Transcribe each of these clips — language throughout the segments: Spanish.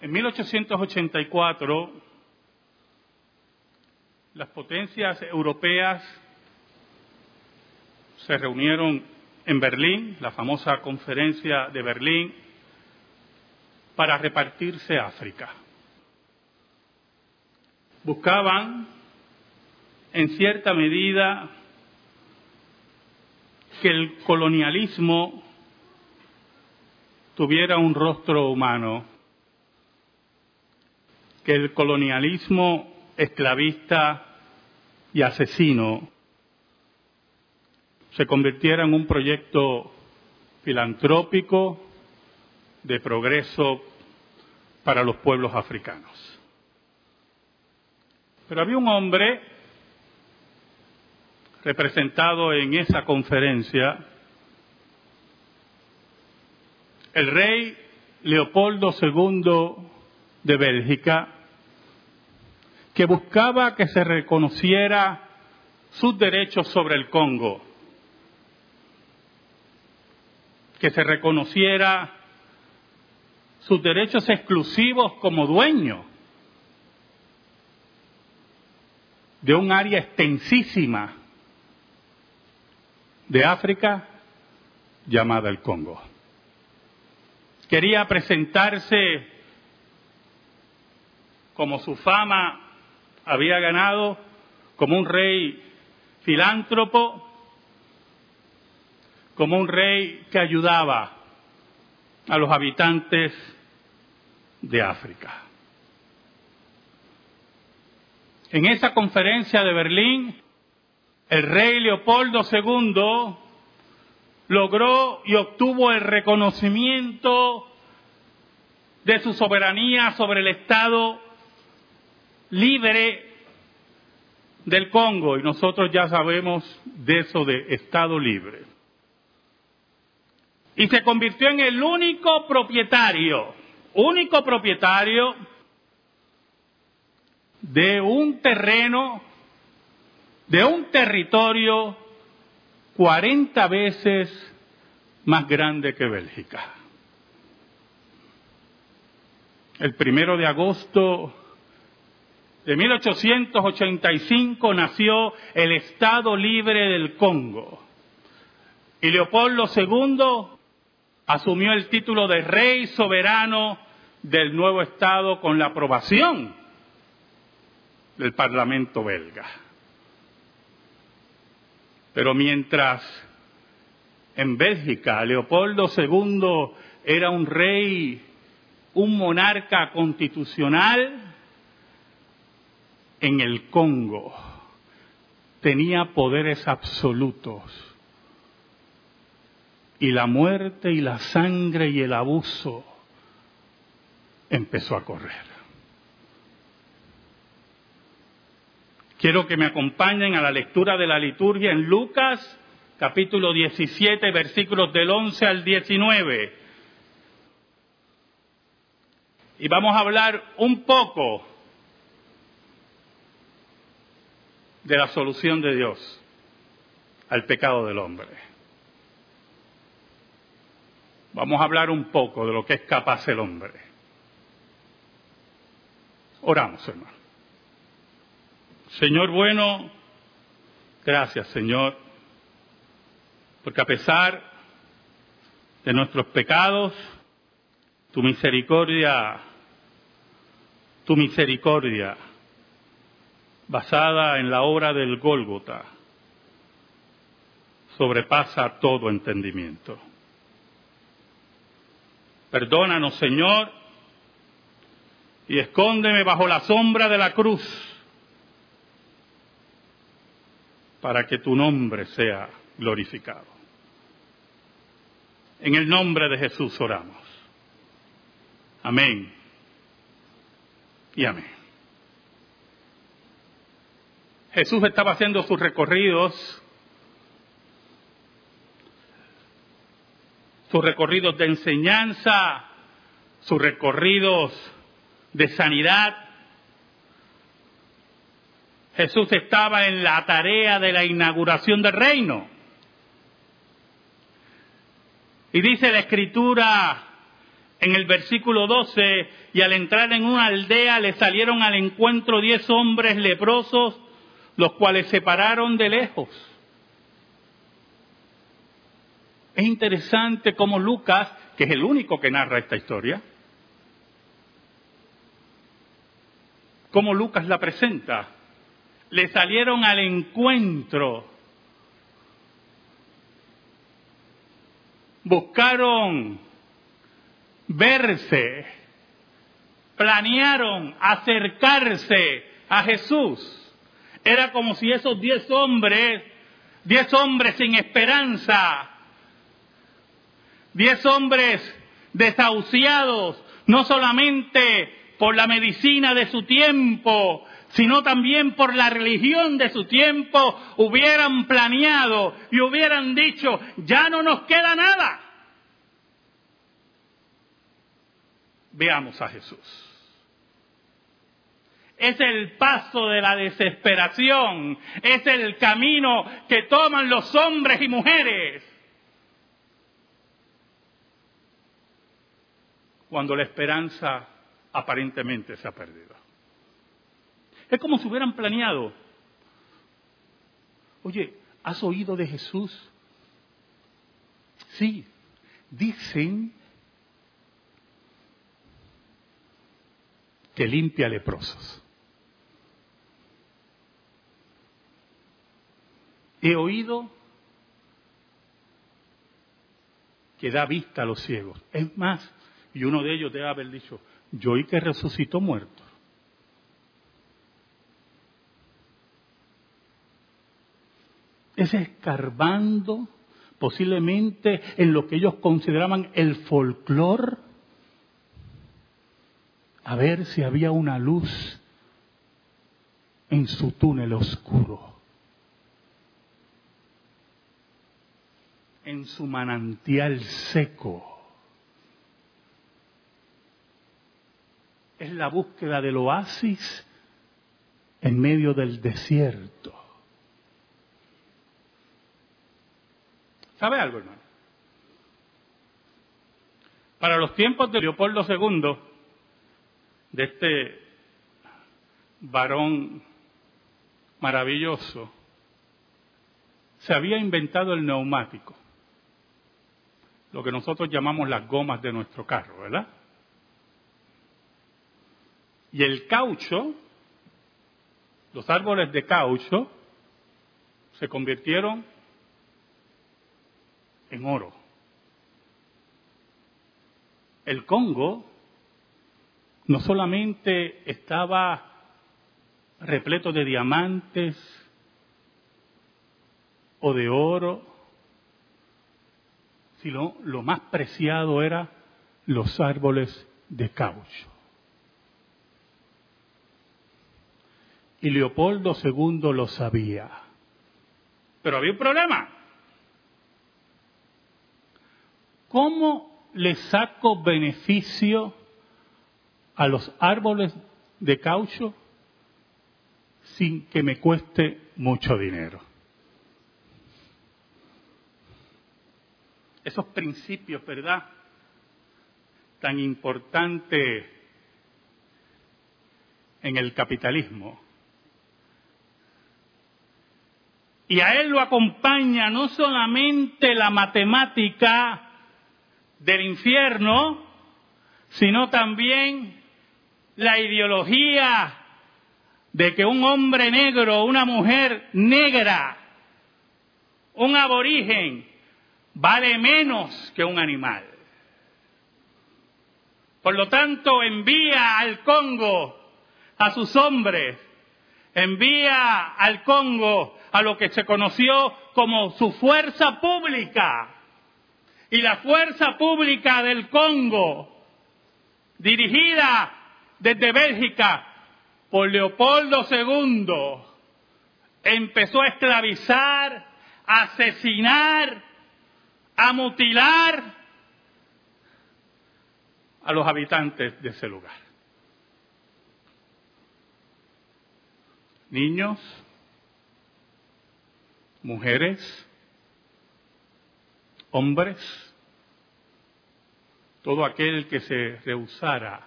En 1884, las potencias europeas se reunieron en Berlín, la famosa conferencia de Berlín, para repartirse África. Buscaban, en cierta medida, que el colonialismo tuviera un rostro humano, que el colonialismo esclavista y asesino se convirtiera en un proyecto filantrópico de progreso para los pueblos africanos. Pero había un hombre representado en esa conferencia, el rey Leopoldo II de Bélgica, que buscaba que se reconociera sus derechos sobre el Congo, que se reconociera sus derechos exclusivos como dueño de un área extensísima de África llamada el Congo. Quería presentarse como su fama había ganado como un rey filántropo, como un rey que ayudaba a los habitantes de África. En esa conferencia de Berlín, el rey Leopoldo II logró y obtuvo el reconocimiento de su soberanía sobre el Estado libre del Congo y nosotros ya sabemos de eso de Estado libre. Y se convirtió en el único propietario, único propietario de un terreno, de un territorio 40 veces más grande que Bélgica. El primero de agosto de 1885 nació el Estado Libre del Congo y Leopoldo II asumió el título de Rey Soberano del nuevo Estado con la aprobación del Parlamento belga. Pero mientras en Bélgica Leopoldo II era un rey, un monarca constitucional, en el Congo tenía poderes absolutos y la muerte y la sangre y el abuso empezó a correr. Quiero que me acompañen a la lectura de la liturgia en Lucas capítulo 17 versículos del 11 al 19. Y vamos a hablar un poco de la solución de Dios al pecado del hombre. Vamos a hablar un poco de lo que es capaz el hombre. Oramos, hermano. Señor bueno, gracias, Señor, porque a pesar de nuestros pecados, tu misericordia, tu misericordia basada en la obra del Gólgota, sobrepasa todo entendimiento. Perdónanos, Señor, y escóndeme bajo la sombra de la cruz, para que tu nombre sea glorificado. En el nombre de Jesús oramos. Amén y amén. Jesús estaba haciendo sus recorridos, sus recorridos de enseñanza, sus recorridos de sanidad. Jesús estaba en la tarea de la inauguración del reino. Y dice la escritura en el versículo 12, y al entrar en una aldea le salieron al encuentro diez hombres leprosos, los cuales se pararon de lejos. Es interesante cómo Lucas, que es el único que narra esta historia, cómo Lucas la presenta. Le salieron al encuentro. Buscaron verse, planearon acercarse a Jesús. Era como si esos diez hombres, diez hombres sin esperanza, diez hombres desahuciados, no solamente por la medicina de su tiempo, sino también por la religión de su tiempo, hubieran planeado y hubieran dicho, ya no nos queda nada. Veamos a Jesús. Es el paso de la desesperación, es el camino que toman los hombres y mujeres cuando la esperanza aparentemente se ha perdido. Es como si hubieran planeado, oye, ¿has oído de Jesús? Sí, dicen que limpia leprosos. He oído que da vista a los ciegos. Es más, y uno de ellos debe haber dicho, yo oí que resucitó muerto. Es escarbando posiblemente en lo que ellos consideraban el folclore, a ver si había una luz en su túnel oscuro, en su manantial seco. es la búsqueda del oasis en medio del desierto. ¿Sabe algo, hermano? Para los tiempos de Leopoldo II, de este varón maravilloso, se había inventado el neumático, lo que nosotros llamamos las gomas de nuestro carro, ¿verdad? Y el caucho, los árboles de caucho, se convirtieron en oro. El Congo no solamente estaba repleto de diamantes o de oro, sino lo más preciado era los árboles de caucho. Y Leopoldo II lo sabía. Pero había un problema. ¿Cómo le saco beneficio a los árboles de caucho sin que me cueste mucho dinero? Esos principios, ¿verdad? Tan importantes en el capitalismo Y a él lo acompaña no solamente la matemática del infierno, sino también la ideología de que un hombre negro, una mujer negra, un aborigen, vale menos que un animal. Por lo tanto, envía al Congo a sus hombres, envía al Congo a lo que se conoció como su fuerza pública. Y la fuerza pública del Congo, dirigida desde Bélgica por Leopoldo II, empezó a esclavizar, a asesinar, a mutilar a los habitantes de ese lugar. Niños, mujeres, hombres, todo aquel que se rehusara,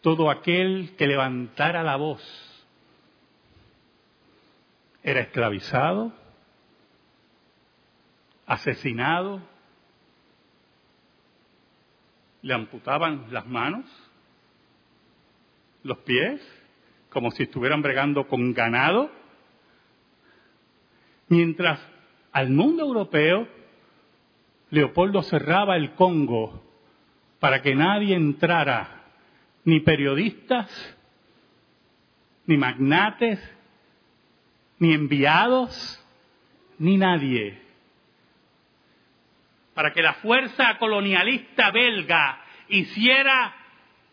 todo aquel que levantara la voz, era esclavizado, asesinado, le amputaban las manos, los pies, como si estuvieran bregando con ganado, mientras al mundo europeo Leopoldo cerraba el Congo para que nadie entrara, ni periodistas, ni magnates, ni enviados, ni nadie. Para que la fuerza colonialista belga hiciera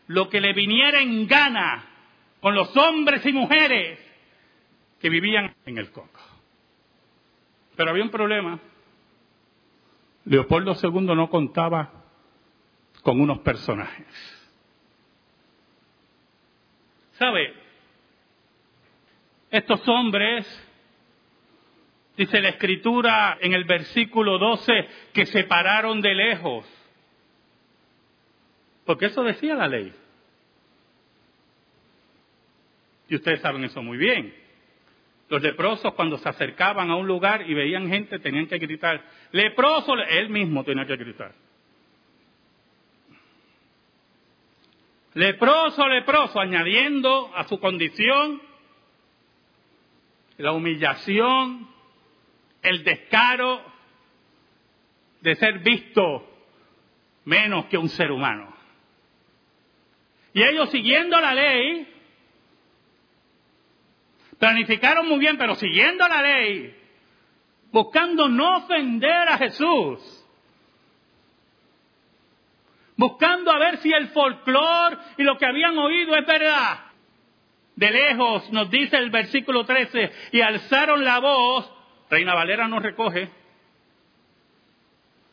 lo que le viniera en gana con los hombres y mujeres que vivían en el Congo. Pero había un problema. Leopoldo II no contaba con unos personajes. ¿Sabe? Estos hombres, dice la escritura en el versículo 12, que se pararon de lejos. Porque eso decía la ley. Y ustedes saben eso muy bien. Los leprosos cuando se acercaban a un lugar y veían gente tenían que gritar, leproso, él mismo tenía que gritar. Leproso, leproso, añadiendo a su condición la humillación, el descaro de ser visto menos que un ser humano. Y ellos siguiendo la ley, planificaron muy bien, pero siguiendo la ley, buscando no ofender a Jesús, buscando a ver si el folclore y lo que habían oído es verdad. De lejos nos dice el versículo 13, y alzaron la voz, Reina Valera nos recoge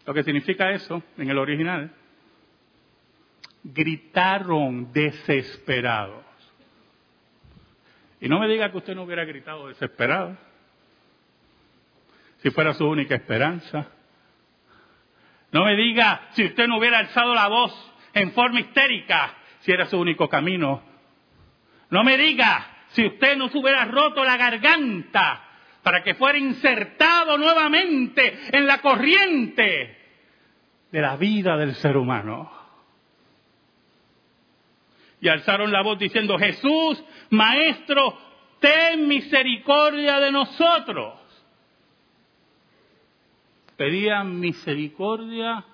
lo que significa eso en el original, gritaron desesperados. Y no me diga que usted no hubiera gritado desesperado, si fuera su única esperanza. No me diga si usted no hubiera alzado la voz en forma histérica, si era su único camino. No me diga si usted no se hubiera roto la garganta para que fuera insertado nuevamente en la corriente de la vida del ser humano. Y alzaron la voz diciendo, Jesús, Maestro, ten misericordia de nosotros. Pedían misericordia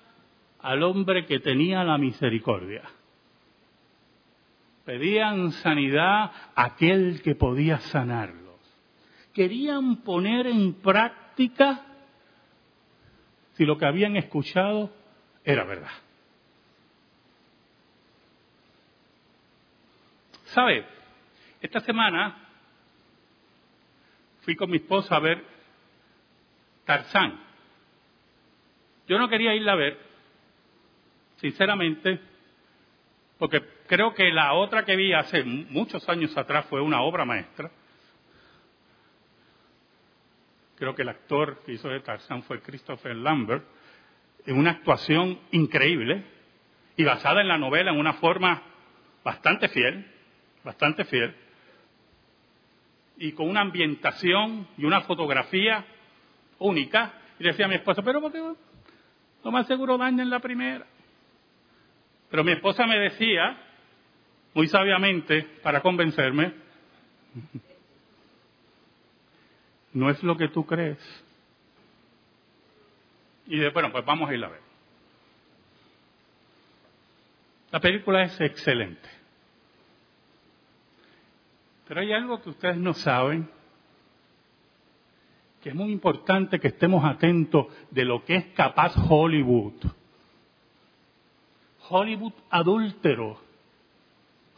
al hombre que tenía la misericordia. Pedían sanidad a aquel que podía sanarlos. Querían poner en práctica si lo que habían escuchado era verdad. ¿Sabe? Esta semana fui con mi esposa a ver Tarzán. Yo no quería irla a ver, sinceramente, porque creo que la otra que vi hace muchos años atrás fue una obra maestra. Creo que el actor que hizo de Tarzán fue Christopher Lambert, en una actuación increíble y basada en la novela en una forma bastante fiel, bastante fiel y con una ambientación y una fotografía única. Y decía a mi esposa, pero ¿por qué? Lo más seguro en la primera. Pero mi esposa me decía, muy sabiamente, para convencerme, no es lo que tú crees. Y de, bueno, pues vamos a ir a ver. La película es excelente. Pero hay algo que ustedes no saben, que es muy importante que estemos atentos de lo que es capaz Hollywood. Hollywood adúltero,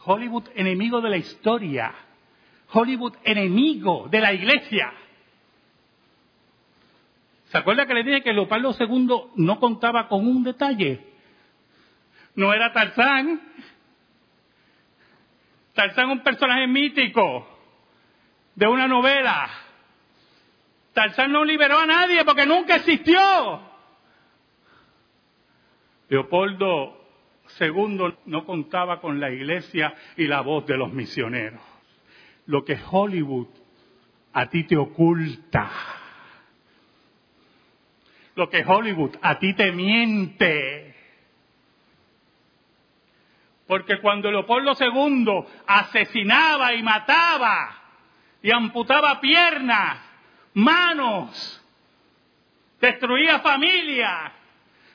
Hollywood enemigo de la historia, Hollywood enemigo de la iglesia. ¿Se acuerda que le dije que Leopoldo II no contaba con un detalle? No era Tarzán, Tarzán un personaje mítico de una novela. Tarzán no liberó a nadie porque nunca existió. Leopoldo II no contaba con la iglesia y la voz de los misioneros. Lo que Hollywood a ti te oculta. Lo que Hollywood a ti te miente. Porque cuando Leopoldo II asesinaba y mataba y amputaba piernas, manos, destruía familias,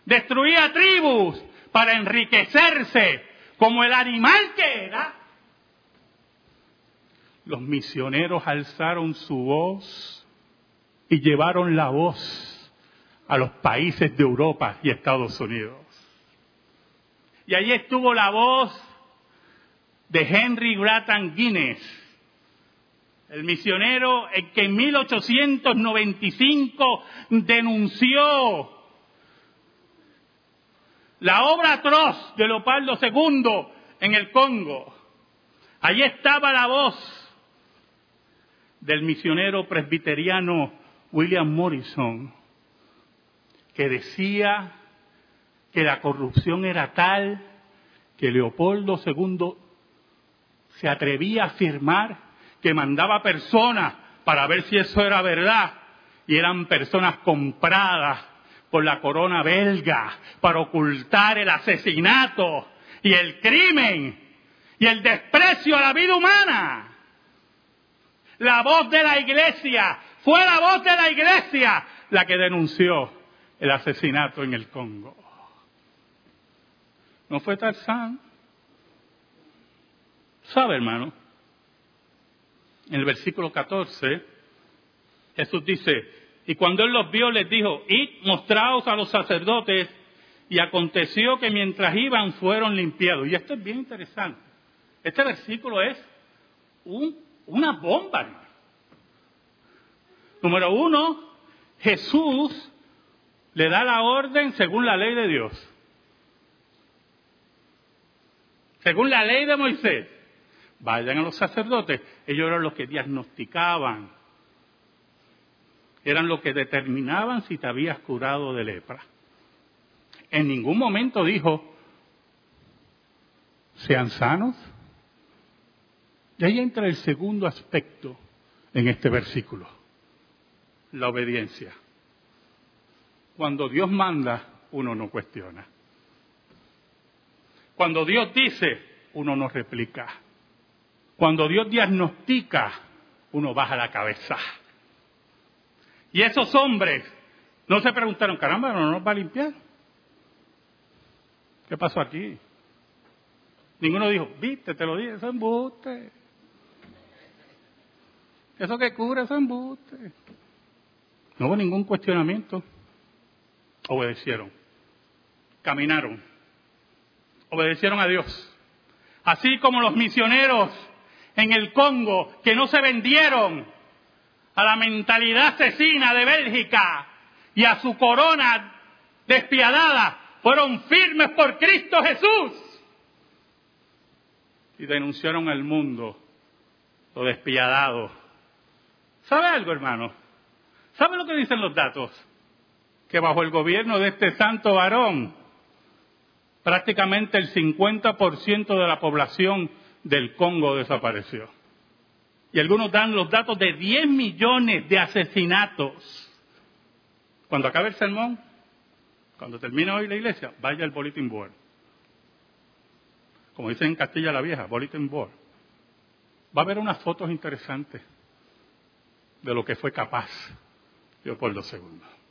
destruía tribus para enriquecerse como el animal que era, los misioneros alzaron su voz y llevaron la voz a los países de Europa y Estados Unidos. Y ahí estuvo la voz de Henry Grattan Guinness, el misionero que en 1895 denunció la obra atroz de Leopoldo II en el Congo. Allí estaba la voz del misionero presbiteriano William Morrison, que decía que la corrupción era tal que Leopoldo II se atrevía a afirmar que mandaba personas para ver si eso era verdad, y eran personas compradas por la corona belga para ocultar el asesinato y el crimen y el desprecio a la vida humana. La voz de la iglesia, fue la voz de la iglesia la que denunció el asesinato en el Congo. ¿No fue Tarzán? ¿Sabe, hermano? En el versículo 14, Jesús dice, y cuando él los vio les dijo, id, mostraos a los sacerdotes, y aconteció que mientras iban fueron limpiados. Y esto es bien interesante. Este versículo es una bomba. Número uno, Jesús le da la orden según la ley de Dios. Según la ley de Moisés, vayan a los sacerdotes. Ellos eran los que diagnosticaban, eran los que determinaban si te habías curado de lepra. En ningún momento dijo, sean sanos. Y ahí entra el segundo aspecto en este versículo, la obediencia. Cuando Dios manda, uno no cuestiona. Cuando Dios dice, uno no replica. Cuando Dios diagnostica, uno baja la cabeza. Y esos hombres no se preguntaron, caramba, ¿no nos va a limpiar? ¿Qué pasó aquí? Ninguno dijo, viste, te lo dije, eso es embuste. Eso que cubre, eso es embuste. No hubo ningún cuestionamiento. Obedecieron. Caminaron obedecieron a Dios. Así como los misioneros en el Congo que no se vendieron a la mentalidad asesina de Bélgica y a su corona despiadada, fueron firmes por Cristo Jesús y denunciaron al mundo lo despiadado. ¿Sabe algo, hermano? ¿Sabe lo que dicen los datos? Que bajo el gobierno de este santo varón, prácticamente el 50% de la población del Congo desapareció. Y algunos dan los datos de 10 millones de asesinatos. Cuando acabe el sermón, cuando termine hoy la iglesia, vaya al bulletin board. Como dicen en Castilla la Vieja, bulletin board. Va a haber unas fotos interesantes de lo que fue capaz Leopoldo II.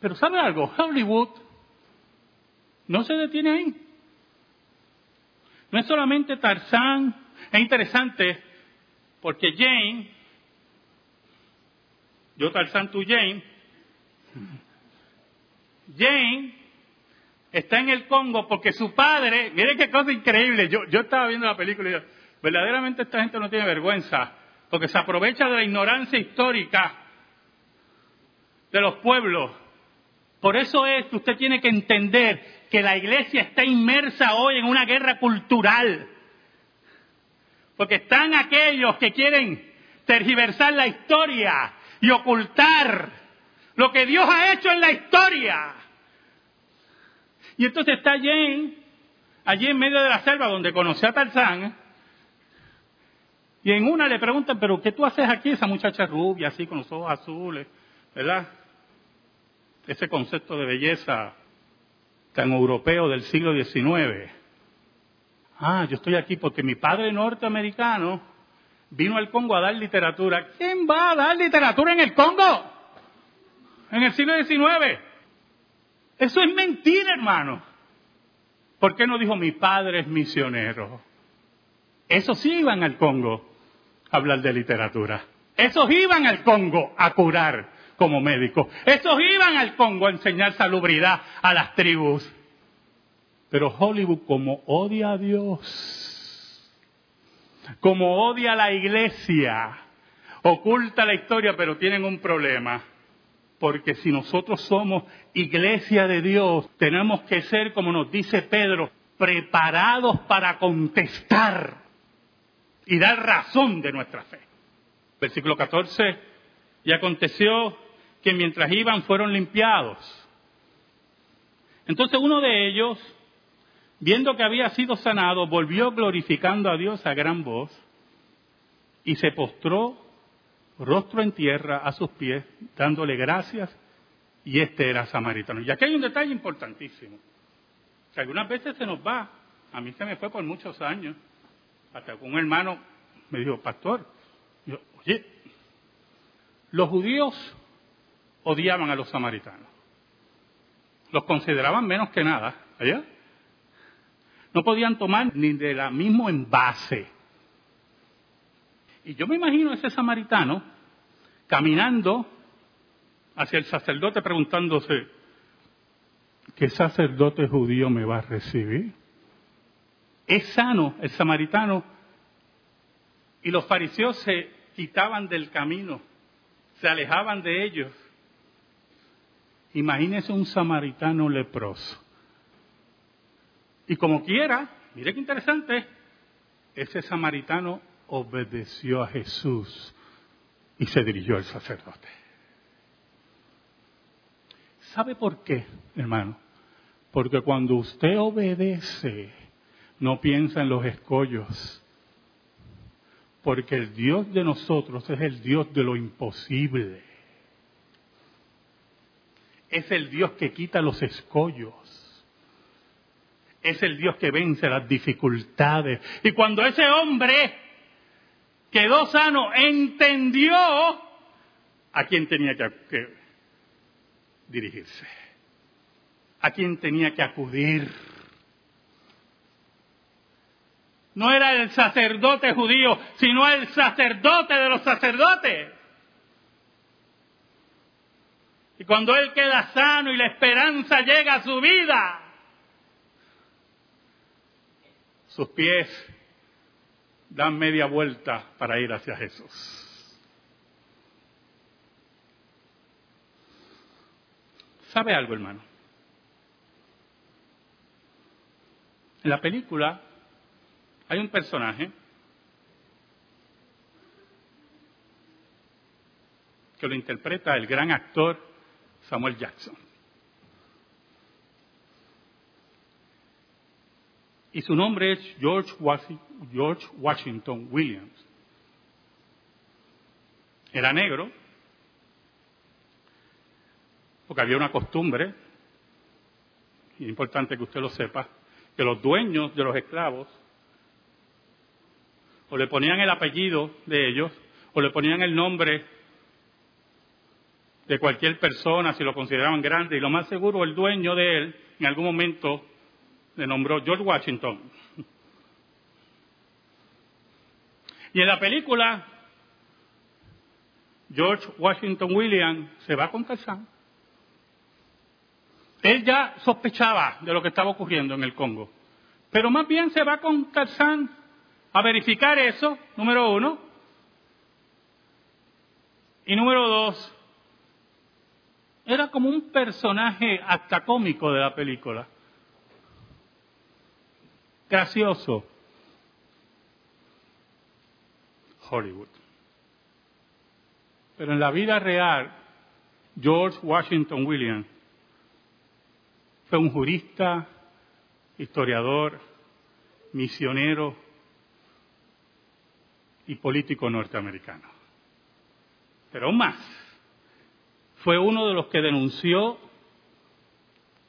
Pero ¿sabe algo? Hollywood no se detiene ahí. No es solamente Tarzán, es interesante porque Jane, yo Tarzán, tú Jane, Jane está en el Congo porque su padre, mire qué cosa increíble, yo, yo estaba viendo la película y yo, verdaderamente esta gente no tiene vergüenza, porque se aprovecha de la ignorancia histórica de los pueblos. Por eso es que usted tiene que entender que la iglesia está inmersa hoy en una guerra cultural. Porque están aquellos que quieren tergiversar la historia y ocultar lo que Dios ha hecho en la historia. Y entonces está Jane, allí en medio de la selva donde conoció a Tarzán, y en una le preguntan, pero ¿qué tú haces aquí? Esa muchacha rubia, así, con los ojos azules, ¿verdad? Ese concepto de belleza tan europeo del siglo XIX. Ah, yo estoy aquí porque mi padre norteamericano vino al Congo a dar literatura. ¿Quién va a dar literatura en el Congo? En el siglo XIX. Eso es mentira, hermano. ¿Por qué no dijo mi padre es misionero? Esos iban al Congo a hablar de literatura. Esos iban al Congo a curar como médicos. Esos iban al Congo a enseñar salubridad a las tribus. Pero Hollywood como odia a Dios, como odia a la iglesia, oculta la historia, pero tienen un problema. Porque si nosotros somos iglesia de Dios, tenemos que ser, como nos dice Pedro, preparados para contestar y dar razón de nuestra fe. Versículo 14, y aconteció que mientras iban fueron limpiados. Entonces uno de ellos, viendo que había sido sanado, volvió glorificando a Dios a gran voz y se postró rostro en tierra a sus pies, dándole gracias, y este era samaritano. Y aquí hay un detalle importantísimo, que algunas veces se nos va, a mí se me fue por muchos años, hasta que un hermano me dijo, pastor, yo, oye, los judíos odiaban a los samaritanos. Los consideraban menos que nada. ¿allá? No podían tomar ni de la mismo envase. Y yo me imagino a ese samaritano caminando hacia el sacerdote preguntándose, ¿qué sacerdote judío me va a recibir? Es sano el samaritano y los fariseos se quitaban del camino, se alejaban de ellos Imagínese un samaritano leproso. Y como quiera, mire qué interesante, ese samaritano obedeció a Jesús y se dirigió al sacerdote. ¿Sabe por qué, hermano? Porque cuando usted obedece, no piensa en los escollos. Porque el Dios de nosotros es el Dios de lo imposible es el Dios que quita los escollos. Es el Dios que vence las dificultades. Y cuando ese hombre quedó sano, entendió a quién tenía que, dirigirse, a quién tenía que acudir. No era el sacerdote judío, sino el sacerdote de los sacerdotes. Y cuando Él queda sano y la esperanza llega a su vida, sus pies dan media vuelta para ir hacia Jesús. ¿Sabe algo, hermano? En la película hay un personaje que lo interpreta el gran actor Samuel Jackson. Y su nombre es George Washington Williams. Era negro, porque había una costumbre, y es importante que usted lo sepa, que los dueños de los esclavos o le ponían el apellido de ellos, o le ponían el nombre de cualquier persona si lo consideraban grande y lo más seguro el dueño de él en algún momento le nombró George Washington. Y en la película George Washington William se va con Tarzán. Él ya sospechaba de lo que estaba ocurriendo en el Congo, pero más bien se va con Tarzán a verificar eso, número uno. Y número dos, era como un personaje hasta cómico de la película. Gracioso. Hollywood. Pero en la vida real, George Washington Williams Fue un jurista, historiador, misionero y político norteamericano. Pero aún más, fue uno de los que denunció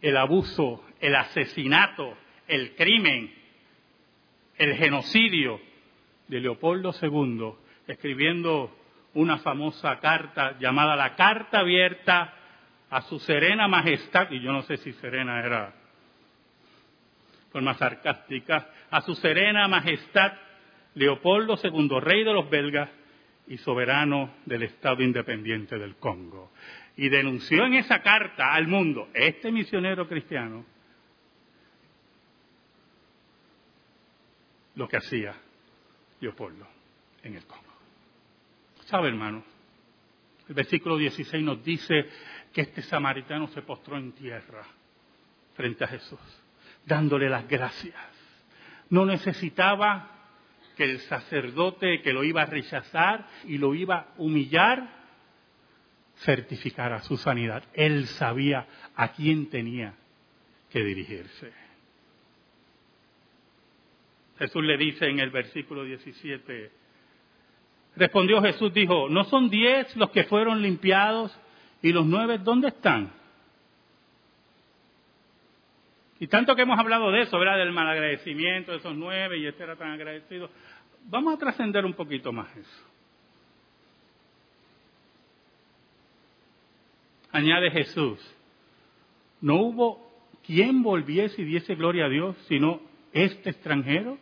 el abuso, el asesinato, el crimen, el genocidio de Leopoldo II, escribiendo una famosa carta llamada la Carta Abierta a su Serena Majestad, y yo no sé si Serena era forma sarcástica, a su Serena Majestad Leopoldo II, rey de los belgas y soberano del Estado Independiente del Congo. Y denunció en esa carta al mundo, este misionero cristiano, lo que hacía Leopoldo en el Congo. ¿Sabe, hermano? El versículo 16 nos dice que este samaritano se postró en tierra frente a Jesús, dándole las gracias. No necesitaba que el sacerdote que lo iba a rechazar y lo iba a humillar certificara su sanidad. Él sabía a quién tenía que dirigirse. Jesús le dice en el versículo 17, respondió Jesús, dijo, ¿no son diez los que fueron limpiados y los nueve dónde están? Y tanto que hemos hablado de eso, ¿verdad? Del malagradecimiento de esos nueve y este era tan agradecido. Vamos a trascender un poquito más eso. Añade Jesús, no hubo quien volviese y diese gloria a Dios, sino este extranjero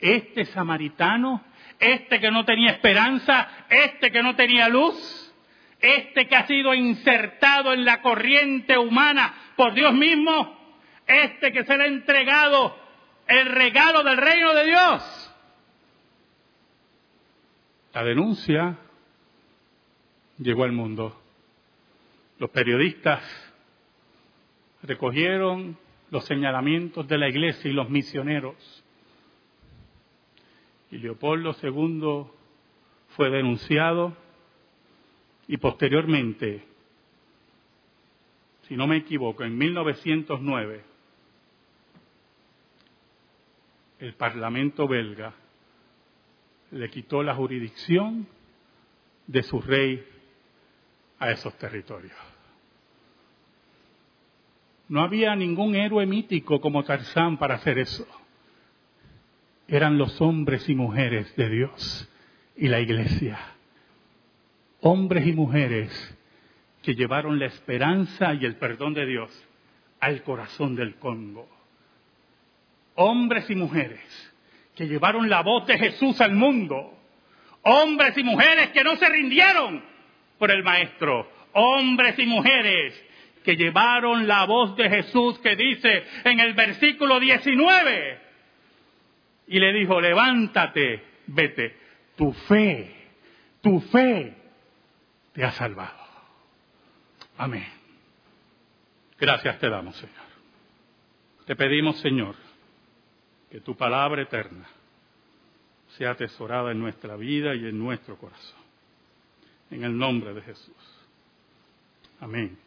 este samaritano, este que no tenía esperanza, este que no tenía luz, este que ha sido insertado en la corriente humana por Dios mismo, este que se le entregado el regalo del reino de Dios. La denuncia llegó al mundo. Los periodistas recogieron los señalamientos de la iglesia y los misioneros y Leopoldo II fue denunciado y posteriormente, si no me equivoco, en 1909, el Parlamento belga le quitó la jurisdicción de su rey a esos territorios. No había ningún héroe mítico como Tarzán para hacer eso eran los hombres y mujeres de Dios y la iglesia. Hombres y mujeres que llevaron la esperanza y el perdón de Dios al corazón del Congo. Hombres y mujeres que llevaron la voz de Jesús al mundo. Hombres y mujeres que no se rindieron por el Maestro. Hombres y mujeres que llevaron la voz de Jesús que dice en el versículo 19, y le dijo, levántate, vete, tu fe, tu fe te ha salvado. Amén. Gracias te damos, Señor. Te pedimos, Señor, que tu palabra eterna sea atesorada en nuestra vida y en nuestro corazón. En el nombre de Jesús. Amén.